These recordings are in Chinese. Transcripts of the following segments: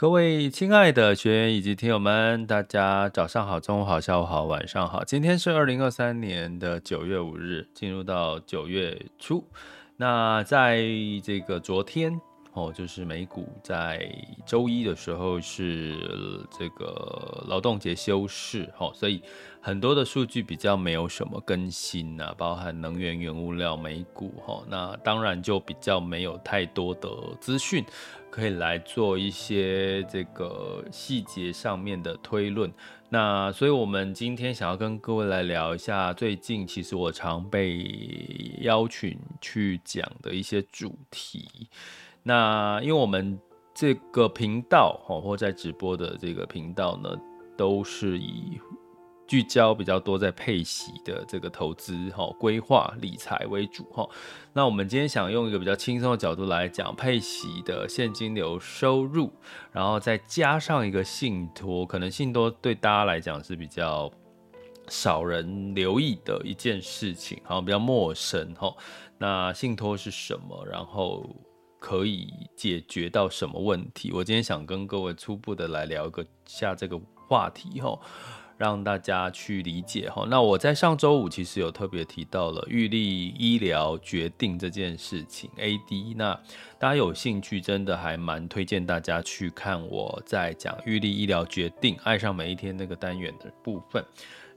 各位亲爱的学员以及听友们，大家早上好、中午好、下午好、晚上好。今天是二零二三年的九月五日，进入到九月初。那在这个昨天哦，就是美股在周一的时候是这个劳动节休市哦，所以很多的数据比较没有什么更新呐，包含能源、原物料、美股哈，那当然就比较没有太多的资讯。可以来做一些这个细节上面的推论。那所以，我们今天想要跟各位来聊一下最近其实我常被邀请去讲的一些主题。那因为我们这个频道，或在直播的这个频道呢，都是以聚焦比较多在配息的这个投资哈、规划理财为主哈。那我们今天想用一个比较轻松的角度来讲配息的现金流收入，然后再加上一个信托，可能信托对大家来讲是比较少人留意的一件事情，好像比较陌生哈。那信托是什么？然后可以解决到什么问题？我今天想跟各位初步的来聊一个下这个话题哈。让大家去理解哈。那我在上周五其实有特别提到了预立医疗决定这件事情，AD。那大家有兴趣，真的还蛮推荐大家去看我在讲预立医疗决定，爱上每一天那个单元的部分。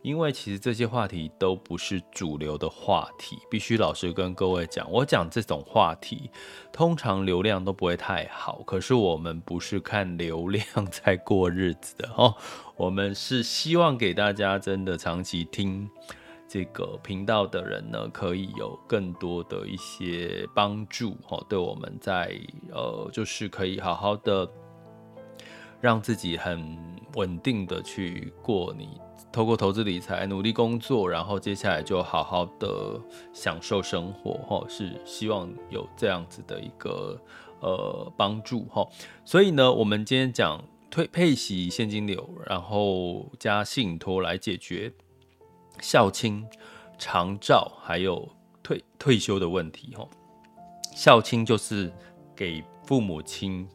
因为其实这些话题都不是主流的话题，必须老实跟各位讲，我讲这种话题，通常流量都不会太好。可是我们不是看流量在过日子的 哦，我们是希望给大家真的长期听这个频道的人呢，可以有更多的一些帮助哦，对我们在呃，就是可以好好的让自己很稳定的去过你。透过投资理财努力工作，然后接下来就好好的享受生活，哈，是希望有这样子的一个呃帮助，哈。所以呢，我们今天讲退配息现金流，然后加信托来解决孝亲、长照还有退退休的问题，哈。孝亲就是给父母亲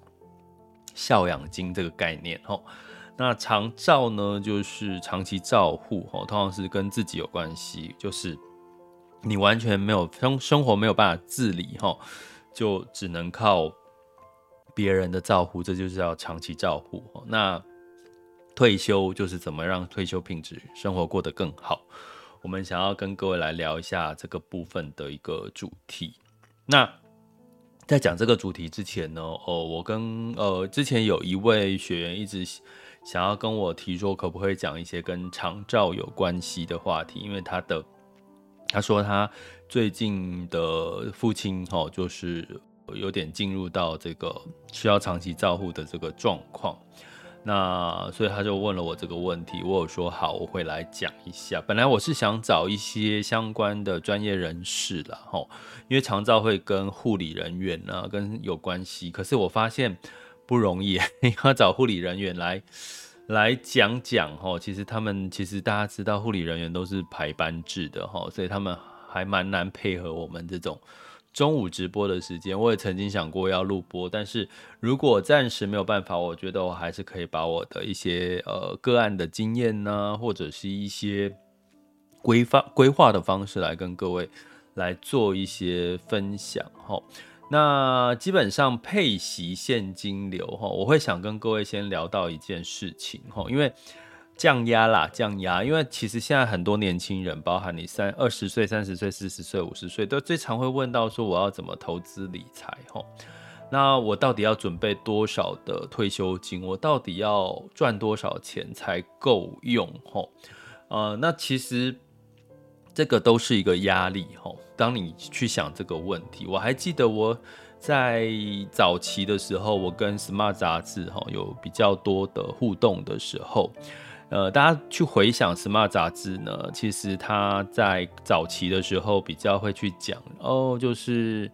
孝养金这个概念，哈。那长照呢，就是长期照护，通常是跟自己有关系，就是你完全没有生生活没有办法自理，哈就只能靠别人的照护，这就是要长期照护。那退休就是怎么让退休品质生活过得更好，我们想要跟各位来聊一下这个部分的一个主题。那在讲这个主题之前呢，哦，我跟呃之前有一位学员一直。想要跟我提说，可不可以讲一些跟长照有关系的话题？因为他的他说他最近的父亲哈，就是有点进入到这个需要长期照护的这个状况。那所以他就问了我这个问题，我有说好，我会来讲一下。本来我是想找一些相关的专业人士啦，哈，因为长照会跟护理人员啊跟有关系，可是我发现。不容易，要找护理人员来来讲讲哈。其实他们其实大家知道，护理人员都是排班制的哈，所以他们还蛮难配合我们这种中午直播的时间。我也曾经想过要录播，但是如果暂时没有办法，我觉得我还是可以把我的一些呃个案的经验呢，或者是一些规划规划的方式来跟各位来做一些分享哈。那基本上配息现金流哈，我会想跟各位先聊到一件事情哈，因为降压啦，降压，因为其实现在很多年轻人，包含你三二十岁、三十岁、四十岁、五十岁，都最常会问到说，我要怎么投资理财哈？那我到底要准备多少的退休金？我到底要赚多少钱才够用哈？呃，那其实。这个都是一个压力哈。当你去想这个问题，我还记得我在早期的时候，我跟 Smart 杂志哈有比较多的互动的时候，呃，大家去回想 Smart 杂志呢，其实它在早期的时候比较会去讲哦，就是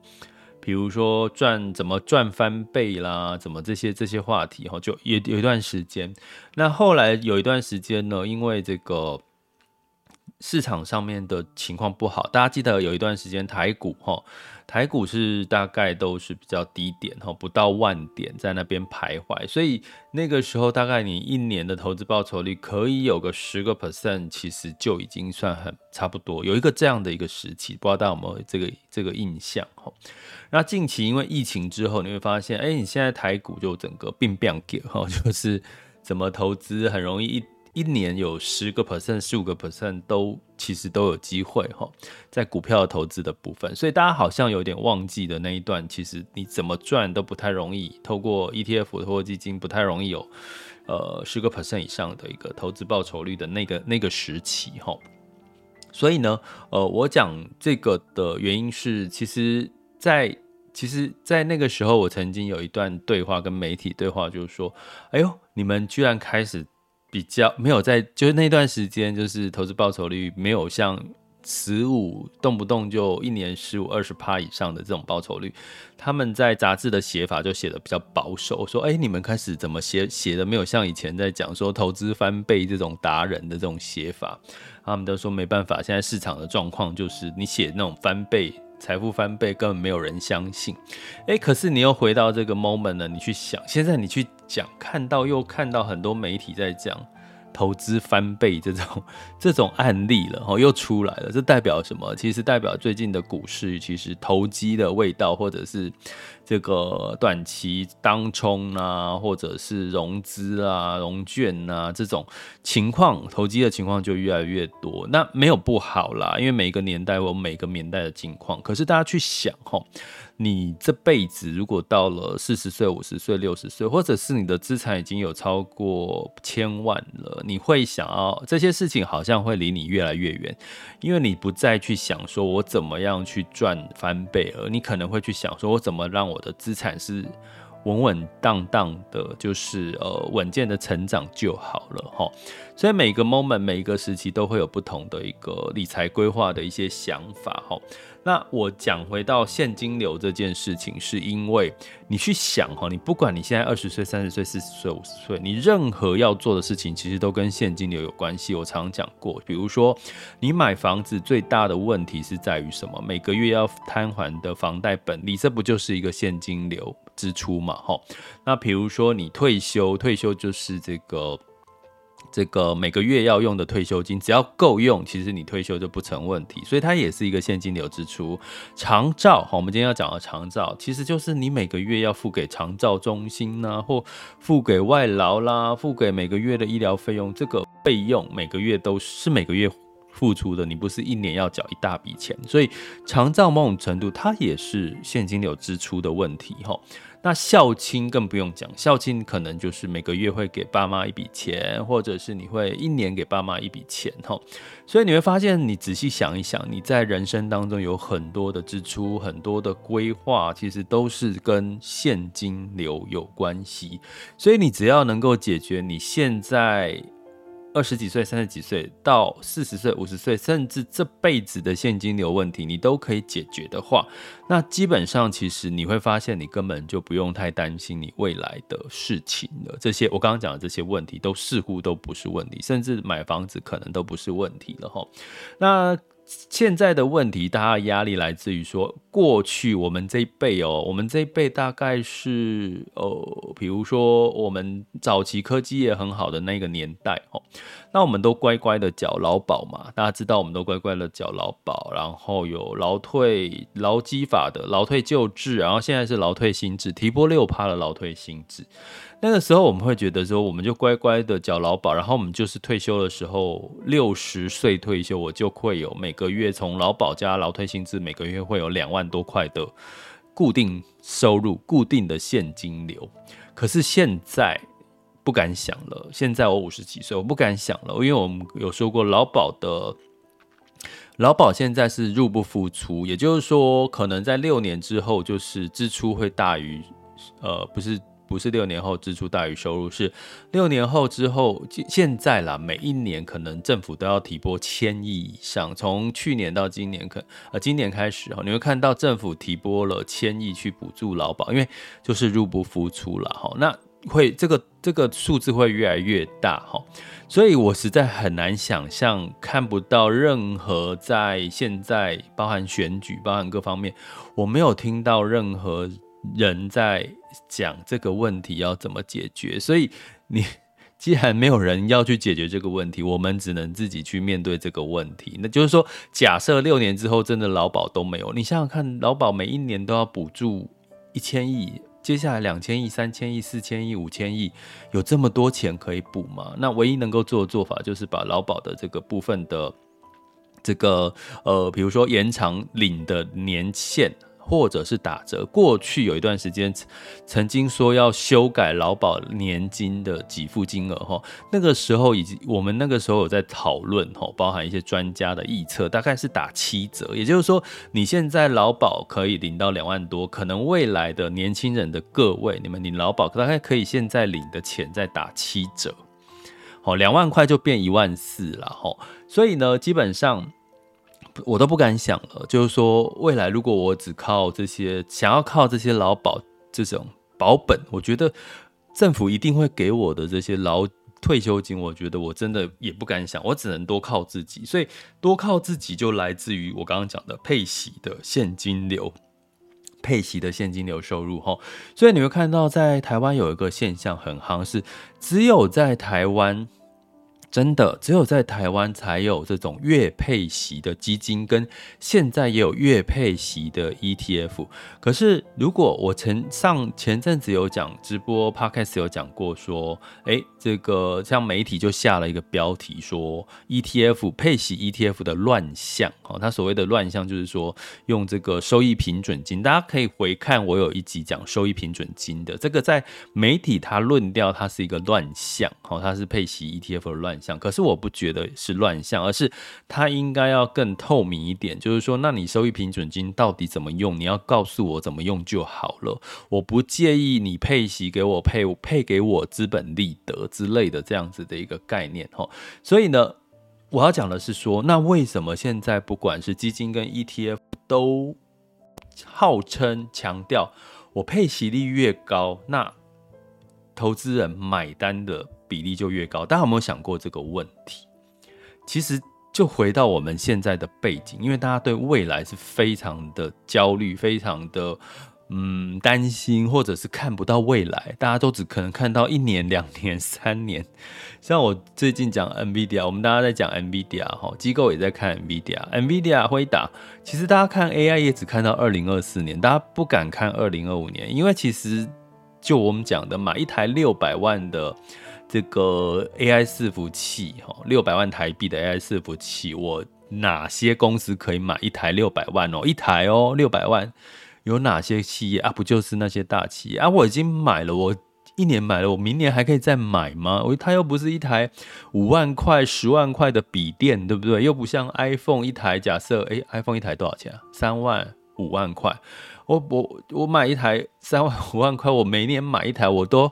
比如说赚怎么赚翻倍啦，怎么这些这些话题哈，就有有一段时间。那后来有一段时间呢，因为这个。市场上面的情况不好，大家记得有一段时间台股哈，台股是大概都是比较低点哈，不到万点在那边徘徊，所以那个时候大概你一年的投资报酬率可以有个十个 percent，其实就已经算很差不多，有一个这样的一个时期，不知道大家有没有这个这个印象哈？那近期因为疫情之后，你会发现，哎，你现在台股就整个变变给哈，就是怎么投资很容易一。一年有十个 percent、十五个 percent 都其实都有机会哈，在股票投资的部分，所以大家好像有点忘记的那一段，其实你怎么赚都不太容易，透过 ETF、透过基金不太容易有呃十个 percent 以上的一个投资报酬率的那个那个时期哈。所以呢，呃，我讲这个的原因是，其实在，在其实，在那个时候，我曾经有一段对话跟媒体对话，就是说，哎呦，你们居然开始。比较没有在，就是那段时间，就是投资报酬率没有像十五动不动就一年十五二十趴以上的这种报酬率。他们在杂志的写法就写的比较保守，说：“哎，你们开始怎么写？写的没有像以前在讲说投资翻倍这种达人的这种写法。”他们都说没办法，现在市场的状况就是你写那种翻倍。财富翻倍根本没有人相信，诶，可是你又回到这个 moment 呢？你去想，现在你去讲，看到又看到很多媒体在讲。投资翻倍这种这种案例了，哦，又出来了，这代表什么？其实代表最近的股市其实投机的味道，或者是这个短期当冲啊，或者是融资啊、融券啊这种情况，投机的情况就越来越多。那没有不好啦，因为每个年代有每个年代的情况。可是大家去想，哈。你这辈子如果到了四十岁、五十岁、六十岁，或者是你的资产已经有超过千万了，你会想要这些事情好像会离你越来越远，因为你不再去想说我怎么样去赚翻倍，而你可能会去想说我怎么让我的资产是稳稳当当的，就是呃稳健的成长就好了哈。所以每个 moment、每一个时期都会有不同的一个理财规划的一些想法哈。那我讲回到现金流这件事情，是因为你去想哈，你不管你现在二十岁、三十岁、四十岁、五十岁，你任何要做的事情，其实都跟现金流有关系。我常讲过，比如说你买房子最大的问题是在于什么？每个月要摊还的房贷本利，这不就是一个现金流支出嘛？哈，那比如说你退休，退休就是这个。这个每个月要用的退休金，只要够用，其实你退休就不成问题，所以它也是一个现金流支出。长照，好，我们今天要讲的长照，其实就是你每个月要付给长照中心呐、啊，或付给外劳啦，付给每个月的医疗费用，这个费用每个月都是每个月付出的，你不是一年要缴一大笔钱，所以长照某种程度它也是现金流支出的问题，哈。那孝亲更不用讲，孝亲可能就是每个月会给爸妈一笔钱，或者是你会一年给爸妈一笔钱，哈。所以你会发现，你仔细想一想，你在人生当中有很多的支出，很多的规划，其实都是跟现金流有关系。所以你只要能够解决你现在。二十几岁、三十几岁到四十岁、五十岁，甚至这辈子的现金流问题，你都可以解决的话，那基本上其实你会发现，你根本就不用太担心你未来的事情了。这些我刚刚讲的这些问题，都似乎都不是问题，甚至买房子可能都不是问题了哈。那。现在的问题，大家压力来自于说，过去我们这一辈哦，我们这一辈大概是呃，比如说我们早期科技也很好的那个年代哦，那我们都乖乖的缴劳保嘛，大家知道我们都乖乖的缴劳保，然后有劳退、劳基法的劳退旧制，然后现在是劳退新制，提拨六趴的劳退新制。那个时候我们会觉得说，我们就乖乖的缴劳保，然后我们就是退休的时候，六十岁退休，我就会有每个月从劳保加劳退薪资，每个月会有两万多块的固定收入、固定的现金流。可是现在不敢想了，现在我五十几岁，我不敢想了，因为我们有说过劳保的。劳保现在是入不敷出，也就是说，可能在六年之后，就是支出会大于，呃，不是。不是六年后支出大于收入，是六年后之后，现在啦，每一年可能政府都要提拨千亿以上。从去年到今年，可呃今年开始哈，你会看到政府提拨了千亿去补助劳保，因为就是入不敷出了哈。那会这个这个数字会越来越大哈，所以我实在很难想象，看不到任何在现在包含选举、包含各方面，我没有听到任何。人在讲这个问题要怎么解决，所以你既然没有人要去解决这个问题，我们只能自己去面对这个问题。那就是说，假设六年之后真的劳保都没有，你想想看，劳保每一年都要补助一千亿，接下来两千亿、三千亿、四千亿、五千亿，有这么多钱可以补吗？那唯一能够做的做法就是把劳保的这个部分的这个呃，比如说延长领的年限。或者是打折。过去有一段时间，曾经说要修改劳保年金的给付金额哈，那个时候已经我们那个时候有在讨论哈，包含一些专家的预测，大概是打七折。也就是说，你现在劳保可以领到两万多，可能未来的年轻人的各位，你们领劳保大概可以现在领的钱再打七折，好，两万块就变一万四了哈。所以呢，基本上。我都不敢想了，就是说，未来如果我只靠这些，想要靠这些劳保这种保本，我觉得政府一定会给我的这些劳退休金，我觉得我真的也不敢想，我只能多靠自己。所以多靠自己就来自于我刚刚讲的配息的现金流，配息的现金流收入哈。所以你会看到，在台湾有一个现象很夯，是只有在台湾。真的，只有在台湾才有这种月配息的基金，跟现在也有月配息的 ETF。可是，如果我前上前阵子有讲直播 Podcast 有讲过，说，哎，这个像媒体就下了一个标题说 ETF 配息 ETF 的乱象。哦，他所谓的乱象就是说用这个收益平准金，大家可以回看我有一集讲收益平准金的这个，在媒体他论调它是一个乱象，哦，它是配息 ETF 的乱。可是我不觉得是乱象，而是它应该要更透明一点。就是说，那你收益平准金到底怎么用？你要告诉我怎么用就好了。我不介意你配息给我配配给我资本利得之类的这样子的一个概念哈。所以呢，我要讲的是说，那为什么现在不管是基金跟 ETF 都号称强调我配息率越高，那投资人买单的比例就越高，大家有没有想过这个问题？其实就回到我们现在的背景，因为大家对未来是非常的焦虑，非常的嗯担心，或者是看不到未来，大家都只可能看到一年、两年、三年。像我最近讲 NVIDIA，我们大家在讲 NVIDIA 哈，机构也在看 NVIDIA，NVIDIA 辉达，其实大家看 AI 也只看到二零二四年，大家不敢看二零二五年，因为其实就我们讲的，买一台六百万的。这个 AI 伺服器，哈，六百万台币的 AI 伺服器，我哪些公司可以买一台六百万哦？一台哦，六百万，有哪些企业啊？不就是那些大企业啊？我已经买了，我一年买了，我明年还可以再买吗？我它又不是一台五万块、十万块的笔电，对不对？又不像 iPhone 一台，假设诶 iPhone 一台多少钱啊？三万、五万块，我我我买一台三万、五万块，我每年买一台，我都。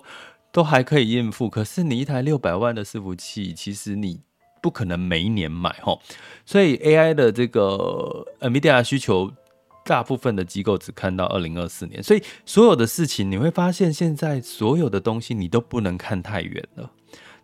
都还可以应付，可是你一台六百万的伺服器，其实你不可能每一年买吼，所以 AI 的这个 NVIDIA 需求，大部分的机构只看到二零二四年，所以所有的事情你会发现，现在所有的东西你都不能看太远了，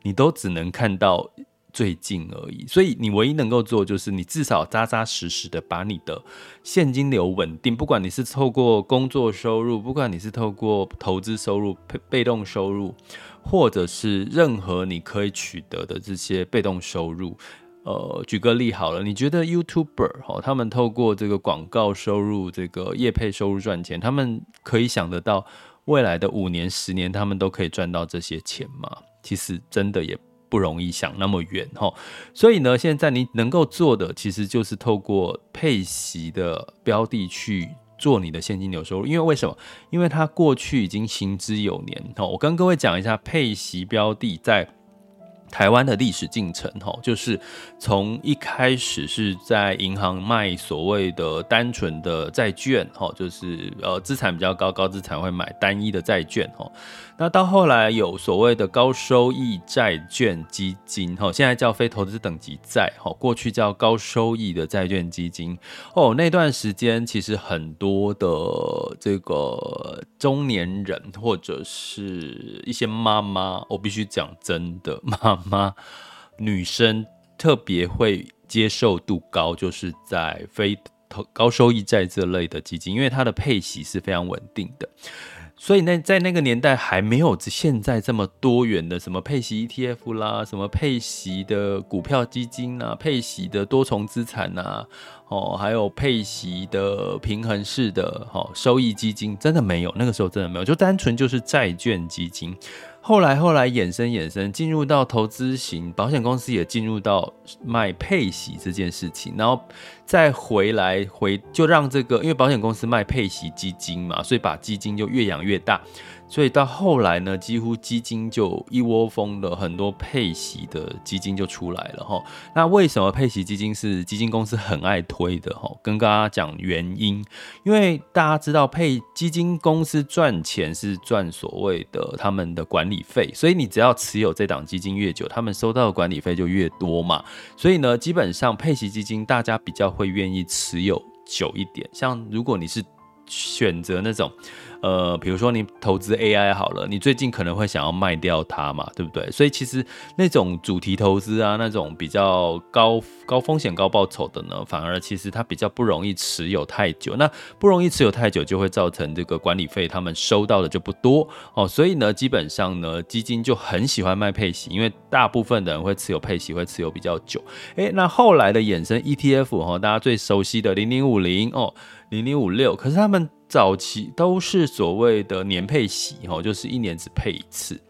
你都只能看到。最近而已，所以你唯一能够做就是你至少扎扎实实的把你的现金流稳定，不管你是透过工作收入，不管你是透过投资收入、被被动收入，或者是任何你可以取得的这些被动收入。呃，举个例好了，你觉得 YouTuber 哈，他们透过这个广告收入、这个业配收入赚钱，他们可以想得到未来的五年、十年，他们都可以赚到这些钱吗？其实真的也。不容易想那么远哈，所以呢，现在你能够做的其实就是透过配息的标的去做你的现金流收入，因为为什么？因为它过去已经行之有年哈。我跟各位讲一下配息标的在台湾的历史进程，哈，就是从一开始是在银行卖所谓的单纯的债券，哈，就是呃资产比较高，高资产会买单一的债券，哈，那到后来有所谓的高收益债券基金，哈，现在叫非投资等级债，哈，过去叫高收益的债券基金，哦，那段时间其实很多的这个中年人或者是一些妈妈，我必须讲真的妈。妈，女生特别会接受度高，就是在非投高收益债这类的基金，因为它的配息是非常稳定的。所以那在那个年代还没有现在这么多元的什么配息 ETF 啦，什么配息的股票基金啊，配息的多重资产啊，哦，还有配息的平衡式的哦收益基金，真的没有，那个时候真的没有，就单纯就是债券基金。后来，后来衍生衍生，进入到投资型保险公司，也进入到卖配息这件事情，然后再回来回就让这个，因为保险公司卖配息基金嘛，所以把基金就越养越大。所以到后来呢，几乎基金就一窝蜂的很多配息的基金就出来了哈。那为什么配息基金是基金公司很爱推的哈？跟大家讲原因，因为大家知道配基金公司赚钱是赚所谓的他们的管理费，所以你只要持有这档基金越久，他们收到的管理费就越多嘛。所以呢，基本上配息基金大家比较会愿意持有久一点。像如果你是选择那种。呃，比如说你投资 AI 好了，你最近可能会想要卖掉它嘛，对不对？所以其实那种主题投资啊，那种比较高高风险高报酬的呢，反而其实它比较不容易持有太久。那不容易持有太久，就会造成这个管理费他们收到的就不多哦。所以呢，基本上呢，基金就很喜欢卖配息，因为大部分的人会持有配息，会持有比较久。诶，那后来的衍生 ETF 哈，大家最熟悉的零零五零哦，零零五六，可是他们。早期都是所谓的年配息哦，就是一年只配一次，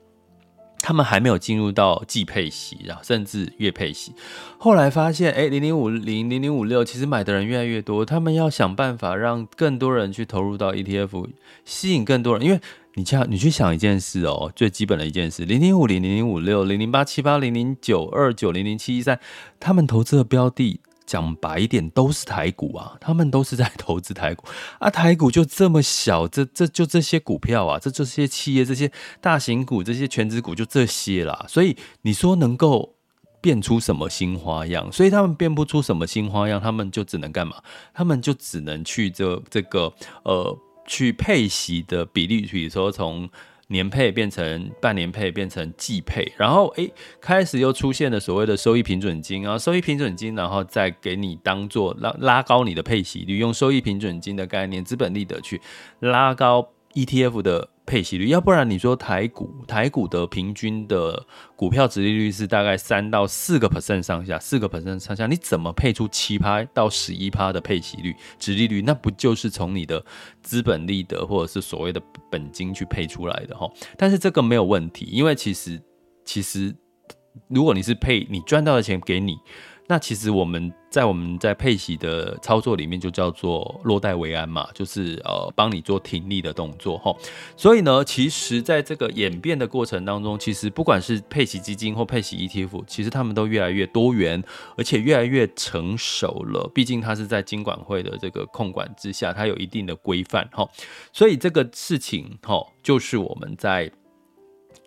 他们还没有进入到季配息，然后甚至月配息。后来发现，哎，零零五零、零零五六，其实买的人越来越多，他们要想办法让更多人去投入到 ETF，吸引更多人。因为你这样，你去想一件事哦，最基本的一件事，零零五零、零零五六、零零八七八、零零九二九、零零七一三，他们投资的标的。讲白一点，都是台股啊，他们都是在投资台股啊，台股就这么小，这这就这些股票啊，这这些企业，这些大型股，这些权值股就这些啦，所以你说能够变出什么新花样？所以他们变不出什么新花样，他们就只能干嘛？他们就只能去这这个呃，去配息的比例，比如说从。年配变成半年配，变成季配，然后诶，开始又出现了所谓的收益平准金啊，收益平准金，然后再给你当做拉拉高你的配息率，用收益平准金的概念，资本利得去拉高 ETF 的。配息率，要不然你说台股，台股的平均的股票殖利率是大概三到四个 percent 上下，四个 percent 上下，你怎么配出七趴到十一趴的配息率、殖利率？那不就是从你的资本利得或者是所谓的本金去配出来的哈？但是这个没有问题，因为其实其实如果你是配你赚到的钱给你。那其实我们在我们在配息的操作里面就叫做落袋为安嘛，就是呃帮你做停利的动作齁。所以呢，其实在这个演变的过程当中，其实不管是配息基金或配息 ETF，其实他们都越来越多元，而且越来越成熟了。毕竟它是在金管会的这个控管之下，它有一定的规范哈。所以这个事情齁，就是我们在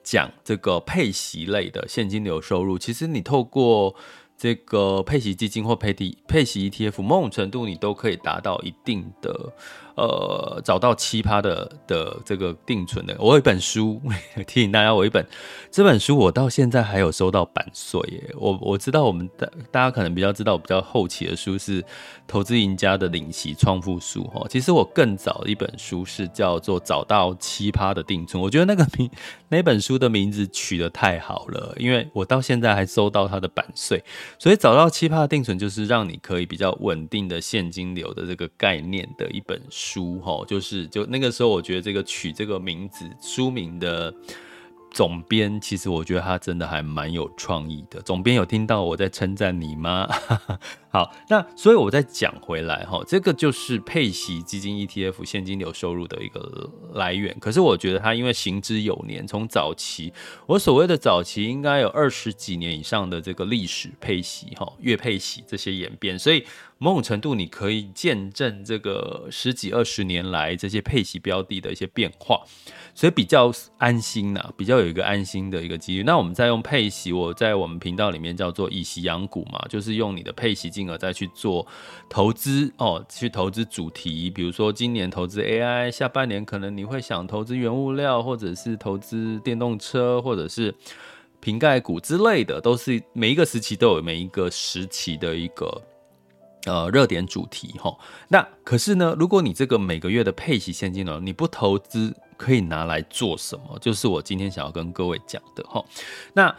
讲这个配息类的现金流收入，其实你透过。这个配息基金或配息配息 ETF，某种程度你都可以达到一定的。呃，找到奇葩的的这个定存的，我有一本书 提醒大家，我一本这本书我到现在还有收到版税耶。我我知道我们大大家可能比较知道我，比较后期的书是《投资赢家的领息创富书》哈。其实我更早的一本书是叫做《找到奇葩的定存》，我觉得那个名那本书的名字取得太好了，因为我到现在还收到它的版税。所以找到奇葩的定存就是让你可以比较稳定的现金流的这个概念的一本书。书哈，就是就那个时候，我觉得这个取这个名字书名的总编其实我觉得他真的还蛮有创意的。总编有听到我在称赞你吗？好，那所以我再讲回来哈，这个就是配息基金 ETF 现金流收入的一个来源。可是我觉得它因为行之有年，从早期我所谓的早期应该有二十几年以上的这个历史配息哈，月配息这些演变，所以某种程度你可以见证这个十几二十年来这些配息标的的一些变化。所以比较安心呐、啊，比较有一个安心的一个机率。那我们再用配息，我在我们频道里面叫做以息养股嘛，就是用你的配息金额再去做投资哦，去投资主题，比如说今年投资 AI，下半年可能你会想投资原物料，或者是投资电动车，或者是瓶盖股之类的，都是每一个时期都有每一个时期的一个。呃，热点主题哈，那可是呢，如果你这个每个月的配息现金呢你不投资，可以拿来做什么？就是我今天想要跟各位讲的哈。那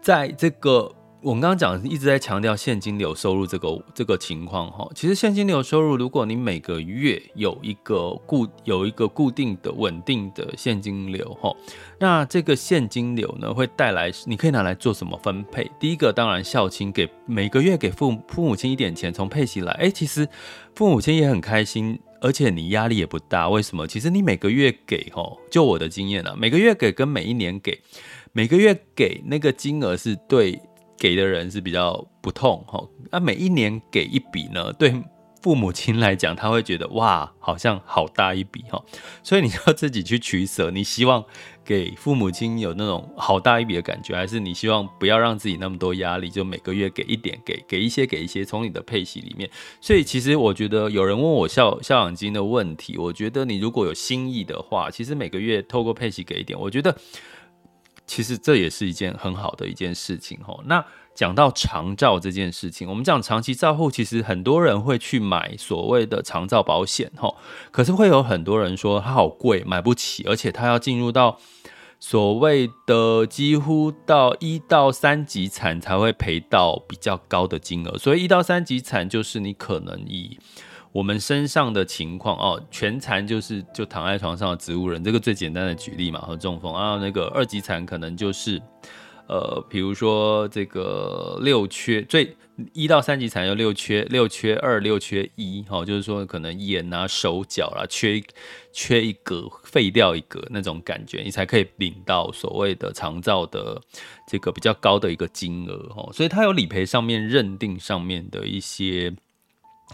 在这个。我们刚刚讲一直在强调现金流收入这个这个情况哈，其实现金流收入，如果你每个月有一个固有一个固定的稳定的现金流哈，那这个现金流呢会带来，你可以拿来做什么分配？第一个当然孝亲，给每个月给父父母亲一点钱，从配息来，哎，其实父母亲也很开心，而且你压力也不大。为什么？其实你每个月给哈，就我的经验啊，每个月给跟每一年给，每个月给那个金额是对。给的人是比较不痛哈，那每一年给一笔呢，对父母亲来讲，他会觉得哇，好像好大一笔哈，所以你要自己去取舍，你希望给父母亲有那种好大一笔的感觉，还是你希望不要让自己那么多压力，就每个月给一点，给给一些，给一些，从你的配息里面。所以其实我觉得有人问我孝孝养金的问题，我觉得你如果有心意的话，其实每个月透过配息给一点，我觉得。其实这也是一件很好的一件事情吼。那讲到长照这件事情，我们讲长期照护，其实很多人会去买所谓的长照保险吼。可是会有很多人说它好贵，买不起，而且它要进入到所谓的几乎到一到三级产才会赔到比较高的金额。所以一到三级产就是你可能以。我们身上的情况哦，全残就是就躺在床上的植物人，这个最简单的举例嘛，和中风啊，那个二级残可能就是，呃，比如说这个六缺，最一到三级残有六缺，六缺二，六缺一，哦，就是说可能眼啊、手脚啦，缺缺一格，废掉一格那种感觉，你才可以领到所谓的长照的这个比较高的一个金额哦，所以它有理赔上面认定上面的一些。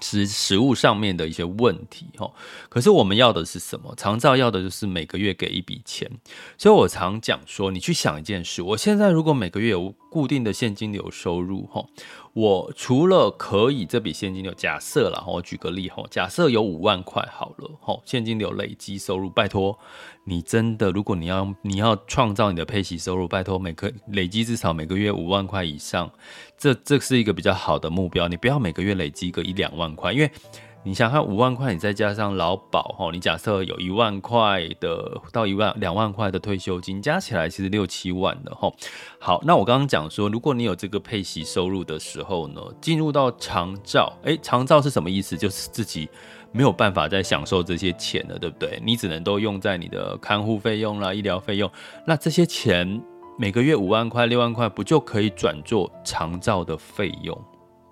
食食物上面的一些问题哈，可是我们要的是什么？长照要的就是每个月给一笔钱，所以我常讲说，你去想一件事，我现在如果每个月有固定的现金流收入哈，我除了可以这笔现金流，假设了，我举个例哈，假设有五万块好了哈，现金流累积收入，拜托。你真的，如果你要你要创造你的配息收入，拜托每个累积至少每个月五万块以上，这这是一个比较好的目标。你不要每个月累积个一两万块，因为你想看五万块，你再加上劳保，你假设有一万块的到一万两万块的退休金，加起来其实六七万的哈。好，那我刚刚讲说，如果你有这个配息收入的时候呢，进入到长照，诶，长照是什么意思？就是自己。没有办法再享受这些钱了，对不对？你只能都用在你的看护费用啦、医疗费用。那这些钱每个月五万块、六万块，不就可以转做长照的费用？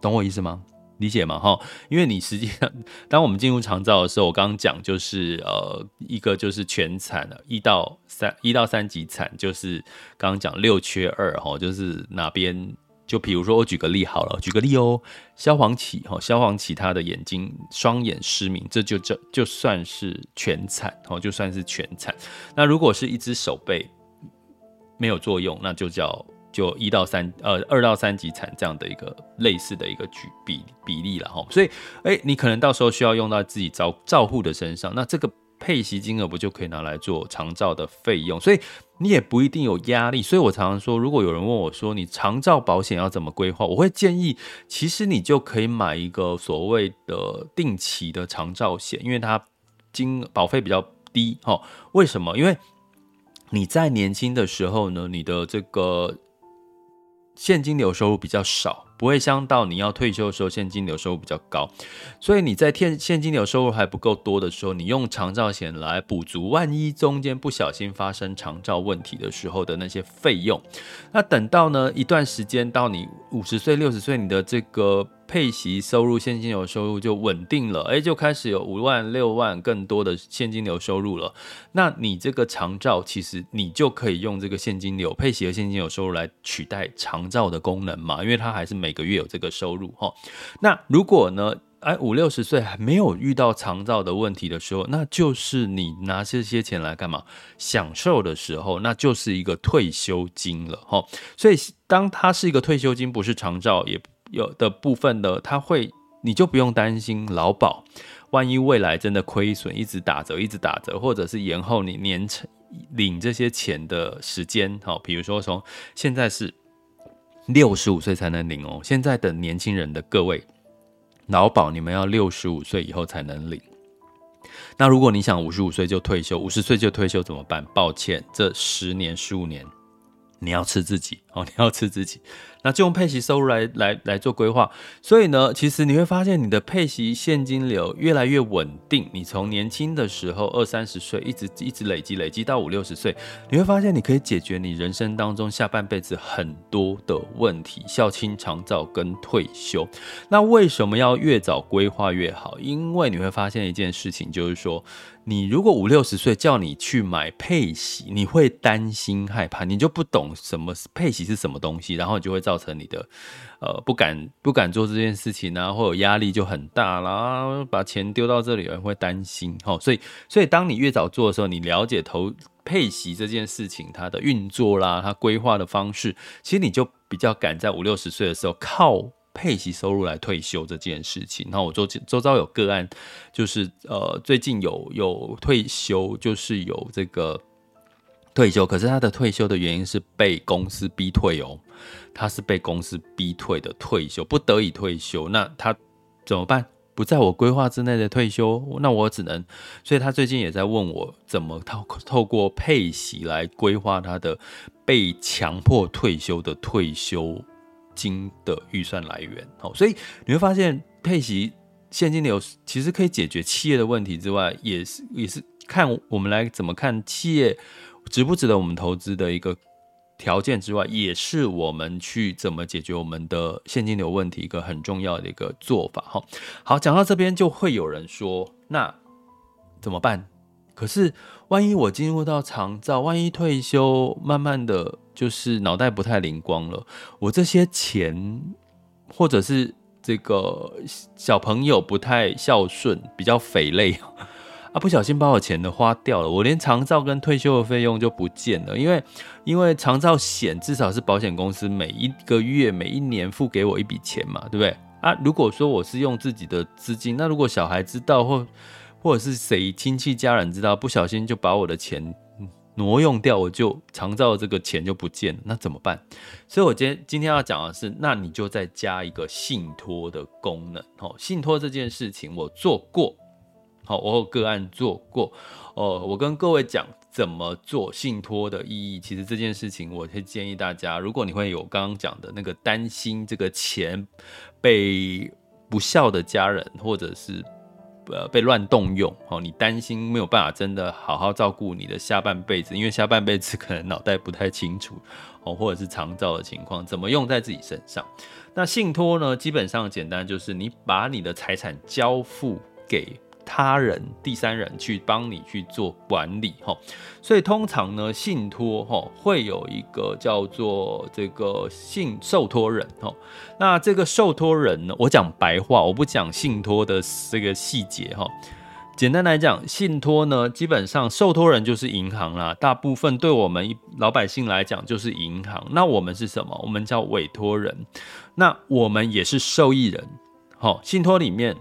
懂我意思吗？理解吗？哈，因为你实际上，当我们进入长照的时候，我刚刚讲就是呃，一个就是全残了，一到三一到三级残，就是刚刚讲六缺二哈，就是哪边。就比如说，我举个例好了，举个例哦，萧煌奇哈，萧煌奇他的眼睛双眼失明，这就这就算是全残哦，就算是全残。那如果是一只手背没有作用，那就叫就一到三呃二到三级产这样的一个类似的一个举比比例了哈。所以诶，你可能到时候需要用到自己照照护的身上，那这个。配息金额不就可以拿来做长照的费用？所以你也不一定有压力。所以我常常说，如果有人问我说你长照保险要怎么规划，我会建议，其实你就可以买一个所谓的定期的长照险，因为它金保费比较低。哈，为什么？因为你在年轻的时候呢，你的这个现金流收入比较少。不会相到你要退休的时候现金流收入比较高，所以你在现现金流收入还不够多的时候，你用长照险来补足，万一中间不小心发生长照问题的时候的那些费用。那等到呢一段时间到你五十岁六十岁，你的这个。配息收入、现金流收入就稳定了，诶，就开始有五万、六万更多的现金流收入了。那你这个长照，其实你就可以用这个现金流配息和现金流收入来取代长照的功能嘛，因为它还是每个月有这个收入哈。那如果呢，诶，五六十岁还没有遇到长照的问题的时候，那就是你拿这些钱来干嘛？享受的时候，那就是一个退休金了哈。所以当它是一个退休金，不是长照也。有的部分的，他会，你就不用担心劳保，万一未来真的亏损，一直打折，一直打折，或者是延后你年成领这些钱的时间，好，比如说从现在是六十五岁才能领哦，现在的年轻人的各位，劳保你们要六十五岁以后才能领，那如果你想五十五岁就退休，五十岁就退休怎么办？抱歉，这十年十五年。你要吃自己哦，你要吃自己，那就用配息收入来来来做规划。所以呢，其实你会发现你的配息现金流越来越稳定。你从年轻的时候二三十岁，一直一直累积累积到五六十岁，你会发现你可以解决你人生当中下半辈子很多的问题，孝亲长照跟退休。那为什么要越早规划越好？因为你会发现一件事情，就是说。你如果五六十岁叫你去买配息，你会担心害怕，你就不懂什么配息是什么东西，然后你就会造成你的呃不敢不敢做这件事情啊，或有压力就很大啦，把钱丢到这里，人会担心齁。所以所以当你越早做的时候，你了解投配息这件事情它的运作啦，它规划的方式，其实你就比较敢在五六十岁的时候靠。配息收入来退休这件事情，那我周周遭有个案，就是呃最近有有退休，就是有这个退休，可是他的退休的原因是被公司逼退哦，他是被公司逼退的退休，不得已退休，那他怎么办？不在我规划之内的退休，那我只能，所以他最近也在问我怎么透透过配息来规划他的被强迫退休的退休。金的预算来源，好，所以你会发现配息现金流其实可以解决企业的问题之外，也是也是看我们来怎么看企业值不值得我们投资的一个条件之外，也是我们去怎么解决我们的现金流问题一个很重要的一个做法。好，好，讲到这边就会有人说，那怎么办？可是万一我进入到长照，万一退休，慢慢的。就是脑袋不太灵光了，我这些钱，或者是这个小朋友不太孝顺，比较肥类啊，不小心把我钱都花掉了，我连长照跟退休的费用就不见了，因为因为长照险至少是保险公司每一个月每一年付给我一笔钱嘛，对不对啊？如果说我是用自己的资金，那如果小孩知道或或者是谁亲戚家人知道，不小心就把我的钱。挪用掉，我就常照这个钱就不见了，那怎么办？所以我今天今天要讲的是，那你就再加一个信托的功能。好，信托这件事情我做过，好，我有个案做过。哦，我跟各位讲怎么做信托的意义。其实这件事情，我会建议大家，如果你会有刚刚讲的那个担心这个钱被不孝的家人或者是。呃，被乱动用哦，你担心没有办法真的好好照顾你的下半辈子，因为下半辈子可能脑袋不太清楚哦，或者是长照的情况，怎么用在自己身上？那信托呢，基本上简单就是你把你的财产交付给。他人、第三人去帮你去做管理，哈，所以通常呢，信托哈会有一个叫做这个信受托人，哈，那这个受托人呢，我讲白话，我不讲信托的这个细节，哈，简单来讲，信托呢，基本上受托人就是银行啦，大部分对我们老百姓来讲就是银行，那我们是什么？我们叫委托人，那我们也是受益人，好，信托里面。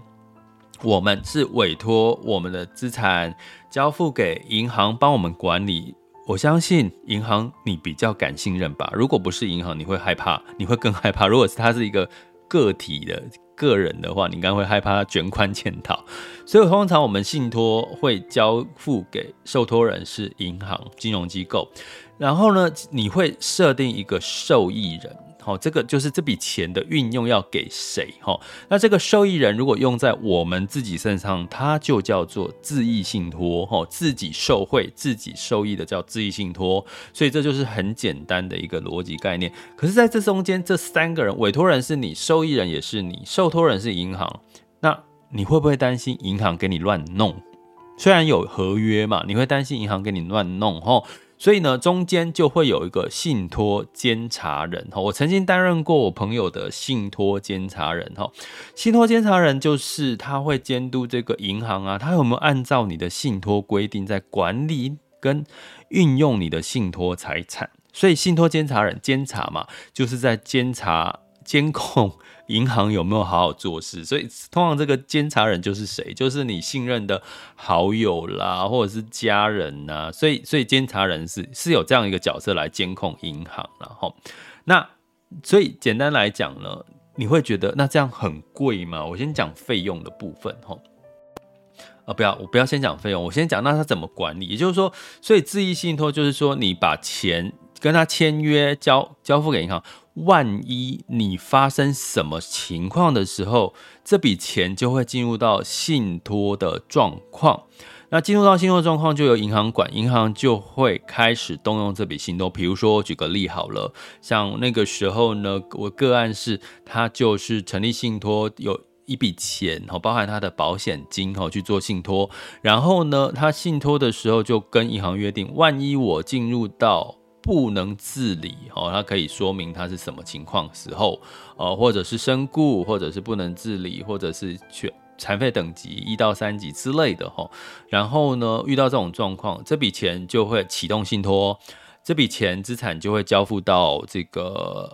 我们是委托我们的资产交付给银行帮我们管理，我相信银行你比较敢信任吧？如果不是银行，你会害怕，你会更害怕。如果是他是一个个体的个人的话，你应该会害怕他卷款潜逃。所以通常我们信托会交付给受托人是银行金融机构，然后呢，你会设定一个受益人。哈，这个就是这笔钱的运用要给谁哈？那这个受益人如果用在我们自己身上，它就叫做自益信托哈，自己受惠、自己受益的叫自益信托。所以这就是很简单的一个逻辑概念。可是在这中间，这三个人，委托人是你，受益人也是你，受托人是银行，那你会不会担心银行给你乱弄？虽然有合约嘛，你会担心银行给你乱弄哈？所以呢，中间就会有一个信托监察人哈。我曾经担任过我朋友的信托监察人哈。信托监察人就是他会监督这个银行啊，他有没有按照你的信托规定在管理跟运用你的信托财产。所以信托监察人监察嘛，就是在监察监控。银行有没有好好做事？所以通常这个监察人就是谁？就是你信任的好友啦，或者是家人呐、所以，所以监察人是是有这样一个角色来监控银行，然后那所以简单来讲呢，你会觉得那这样很贵吗？我先讲费用的部分哈。啊，不要，我不要先讲费用，我先讲那他怎么管理。也就是说，所以自益信托就是说，你把钱跟他签约交交付给银行。万一你发生什么情况的时候，这笔钱就会进入到信托的状况。那进入到信托状况，就由银行管，银行就会开始动用这笔信托。比如说，举个例好了，像那个时候呢，我个案是，他就是成立信托，有一笔钱，包含他的保险金，去做信托。然后呢，他信托的时候就跟银行约定，万一我进入到不能自理哦，它可以说明它是什么情况时候，呃，或者是身故，或者是不能自理，或者是全残废等级一到三级之类的哈。然后呢，遇到这种状况，这笔钱就会启动信托，这笔钱资产就会交付到这个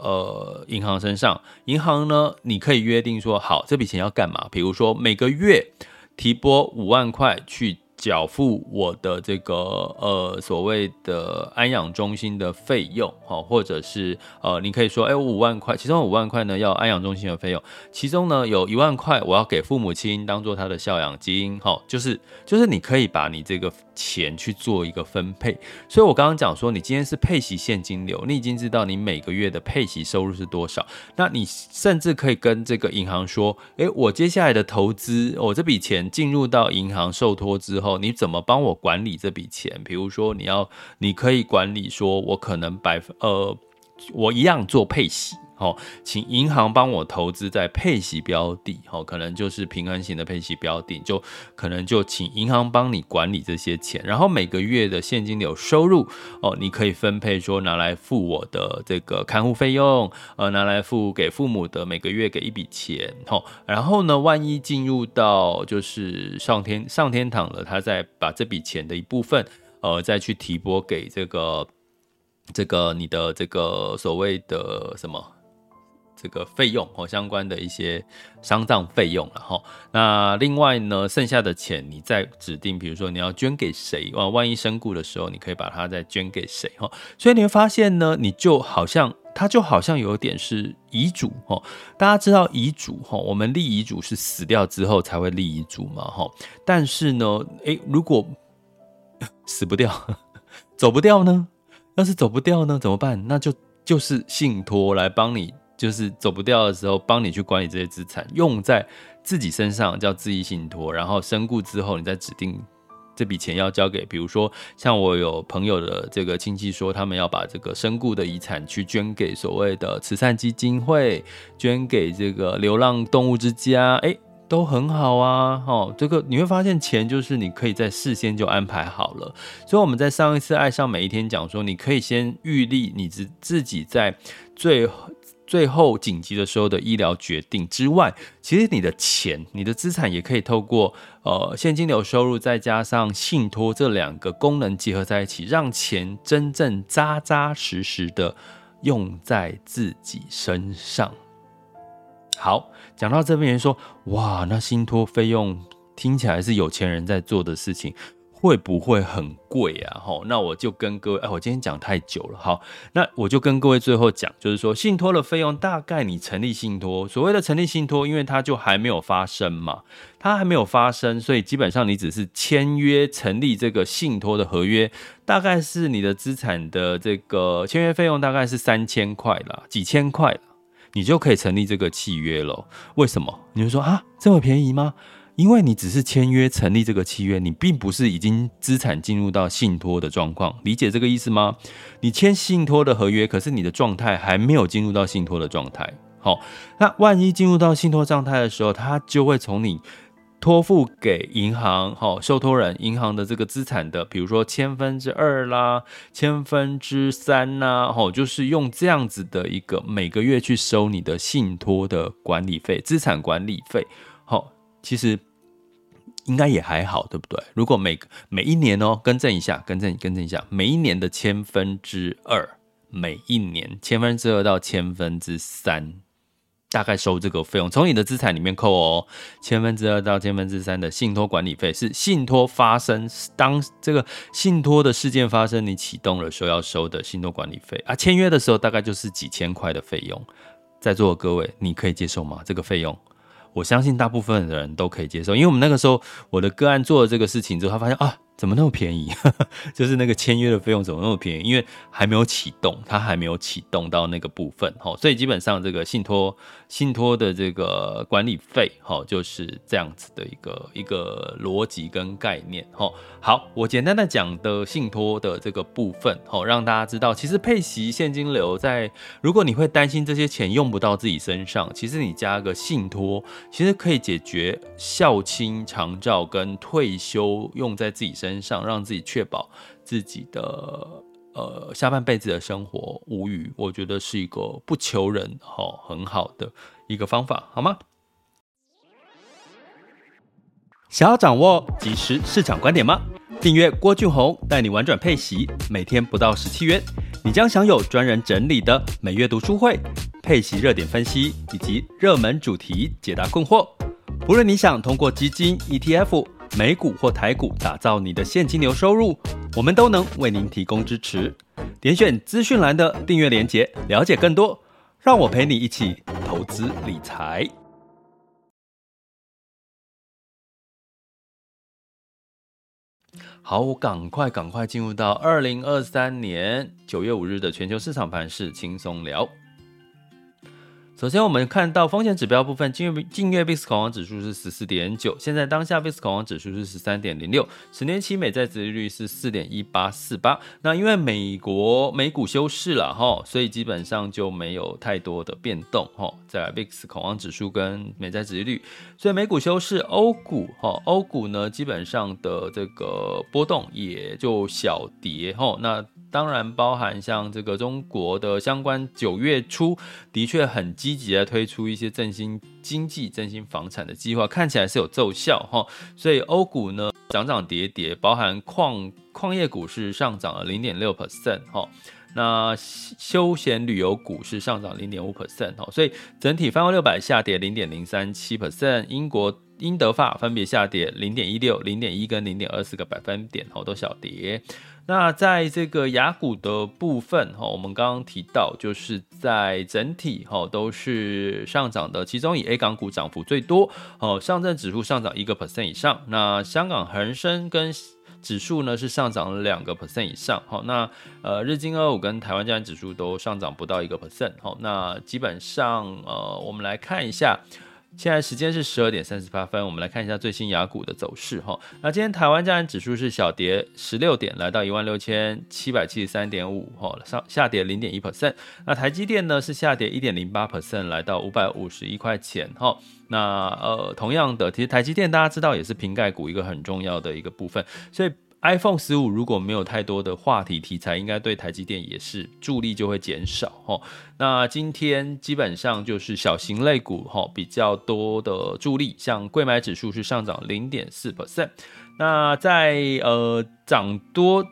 呃银行身上。银行呢，你可以约定说，好，这笔钱要干嘛？比如说每个月提拨五万块去。缴付我的这个呃所谓的安养中心的费用，哈，或者是呃，你可以说，哎，我五万块，其中五万块呢要安养中心的费用，其中呢有一万块我要给父母亲当做他的孝养金，哈，就是就是你可以把你这个钱去做一个分配。所以我刚刚讲说，你今天是配息现金流，你已经知道你每个月的配息收入是多少，那你甚至可以跟这个银行说，哎，我接下来的投资，我这笔钱进入到银行受托之后。你怎么帮我管理这笔钱？比如说，你要，你可以管理说，我可能百分呃，我一样做配息。哦，请银行帮我投资在配息标的，哦，可能就是平衡型的配息标的，就可能就请银行帮你管理这些钱，然后每个月的现金流收入，哦，你可以分配说拿来付我的这个看护费用，呃，拿来付给父母的每个月给一笔钱，哦，然后呢，万一进入到就是上天上天堂了，他再把这笔钱的一部分，呃，再去提拨给这个这个你的这个所谓的什么？这个费用和相关的一些丧葬费用，然后那另外呢，剩下的钱你再指定，比如说你要捐给谁，哇，万一身故的时候，你可以把它再捐给谁哈。所以你会发现呢，你就好像它就好像有点是遗嘱哈。大家知道遗嘱哈，我们立遗嘱是死掉之后才会立遗嘱嘛哈。但是呢，诶，如果 死不掉，走不掉呢？要是走不掉呢，怎么办？那就就是信托来帮你。就是走不掉的时候，帮你去管理这些资产，用在自己身上叫自益信托。然后身故之后，你再指定这笔钱要交给，比如说像我有朋友的这个亲戚说，他们要把这个身故的遗产去捐给所谓的慈善基金会，捐给这个流浪动物之家，哎，都很好啊。哦，这个你会发现钱就是你可以在事先就安排好了。所以我们在上一次爱上每一天讲说，你可以先预立你自自己在最。最后紧急的时候的医疗决定之外，其实你的钱、你的资产也可以透过呃现金流收入再加上信托这两个功能结合在一起，让钱真正扎扎实实的用在自己身上。好，讲到这边，人说哇，那信托费用听起来是有钱人在做的事情。会不会很贵啊？吼，那我就跟各位，哎，我今天讲太久了，好，那我就跟各位最后讲，就是说信托的费用，大概你成立信托，所谓的成立信托，因为它就还没有发生嘛，它还没有发生，所以基本上你只是签约成立这个信托的合约，大概是你的资产的这个签约费用大概是三千块啦，几千块。你就可以成立这个契约了。为什么？你就说啊，这么便宜吗？因为你只是签约成立这个契约，你并不是已经资产进入到信托的状况。理解这个意思吗？你签信托的合约，可是你的状态还没有进入到信托的状态。好，那万一进入到信托状态的时候，它就会从你。托付给银行，好，受托人银行的这个资产的，比如说千分之二啦，千分之三呐，好，就是用这样子的一个每个月去收你的信托的管理费、资产管理费，好，其实应该也还好，对不对？如果每每一年哦，更正一下，更正更正一下，每一年的千分之二，每一年千分之二到千分之三。大概收这个费用，从你的资产里面扣哦，千分之二到千分之三的信托管理费是信托发生当这个信托的事件发生，你启动的时候要收的信托管理费啊。签约的时候大概就是几千块的费用，在座的各位，你可以接受吗？这个费用，我相信大部分的人都可以接受，因为我们那个时候我的个案做了这个事情之后，他发现啊。怎么那么便宜？就是那个签约的费用怎么那么便宜？因为还没有启动，它还没有启动到那个部分，哈，所以基本上这个信托信托的这个管理费，哈，就是这样子的一个一个逻辑跟概念，哈。好，我简单的讲的信托的这个部分，哈，让大家知道，其实配息现金流在，如果你会担心这些钱用不到自己身上，其实你加个信托，其实可以解决孝亲长照跟退休用在自己身。身上让自己确保自己的呃下半辈子的生活无虞，我觉得是一个不求人哈很好的一个方法，好吗？想要掌握即时市场观点吗？订阅郭俊宏带你玩转配息，每天不到十七元，你将享有专人整理的每月读书会、配息热点分析以及热门主题解答困惑。不论你想通过基金、ETF。美股或台股，打造你的现金流收入，我们都能为您提供支持。点选资讯栏的订阅连结，了解更多。让我陪你一起投资理财。好，我赶快赶快进入到二零二三年九月五日的全球市场盘势轻松聊。首先，我们看到风险指标部分，近月近月 VIX 恐慌指数是十四点九，现在当下 VIX 恐慌指数是十三点零六，十年期美债殖利率是四点一八四八。那因为美国美股休市了哈，所以基本上就没有太多的变动哈，在 VIX 恐慌指数跟美债殖利率，所以美股休市，欧股哈，欧股呢基本上的这个波动也就小跌哈，那。当然，包含像这个中国的相关，九月初的确很积极的推出一些振兴经济、振兴房产的计划，看起来是有奏效哈。所以欧股呢涨涨跌跌，包含矿矿业股是上涨了零点六 percent 哈。那休闲旅游股是上涨零点五 percent 哈。所以整体泛欧六百下跌零点零三七 percent，英国英德法分别下跌零点一六、零点一跟零点二四个百分点，好多小跌。那在这个雅股的部分哈，我们刚刚提到，就是在整体哈都是上涨的，其中以 A 港股涨幅最多哦，上证指数上涨一个 percent 以上，那香港恒生跟指数呢是上涨了两个 percent 以上，好，那呃日经二五跟台湾加权指数都上涨不到一个 percent，好，那基本上呃我们来看一下。现在时间是十二点三十八分，我们来看一下最新雅股的走势哈。那今天台湾加权指数是小跌十六点，来到一万六千七百七十三点五哈，上下跌零点一 percent。那台积电呢是下跌一点零八 percent，来到五百五十一块钱哈。那呃同样的，其实台积电大家知道也是瓶盖股一个很重要的一个部分，所以。iPhone 十五如果没有太多的话题题材，应该对台积电也是助力就会减少哈。那今天基本上就是小型类股哈比较多的助力，像贵买指数是上涨零点四 percent。那在呃涨多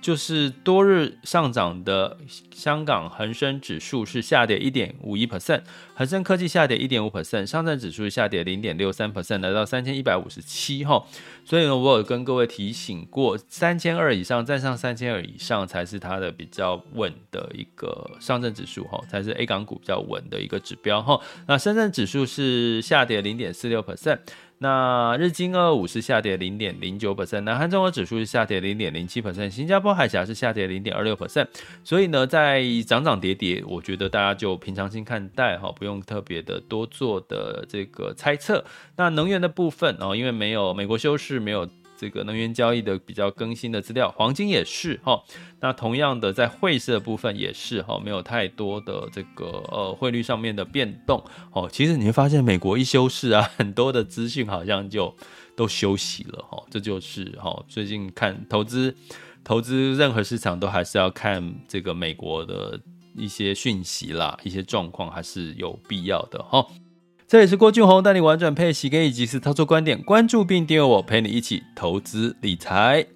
就是多日上涨的香港恒生指数是下跌一点五一 percent，恒生科技下跌一点五 percent，上证指数下跌零点六三 percent，来到三千一百五十七哈。所以呢，我有跟各位提醒过，三千二以上，再上三千二以上才是它的比较稳的一个上证指数哈，才是 A 港股比较稳的一个指标哈。那深圳指数是下跌零点四六 percent。那日经二二五是下跌零点零九 percent，南韩综合指数是下跌零点零七 percent，新加坡海峡是下跌零点二六 percent。所以呢，在涨涨跌跌，我觉得大家就平常心看待哈，不用特别的多做的这个猜测。那能源的部分哦，因为没有美国休市，没有。这个能源交易的比较更新的资料，黄金也是哈。那同样的，在汇市的部分也是哈，没有太多的这个呃汇率上面的变动哦。其实你会发现，美国一休市啊，很多的资讯好像就都休息了哈。这就是哈，最近看投资投资任何市场都还是要看这个美国的一些讯息啦，一些状况还是有必要的哈。这里是郭俊宏带你玩转配息跟以及是操作观点，关注并订阅我，陪你一起投资理财。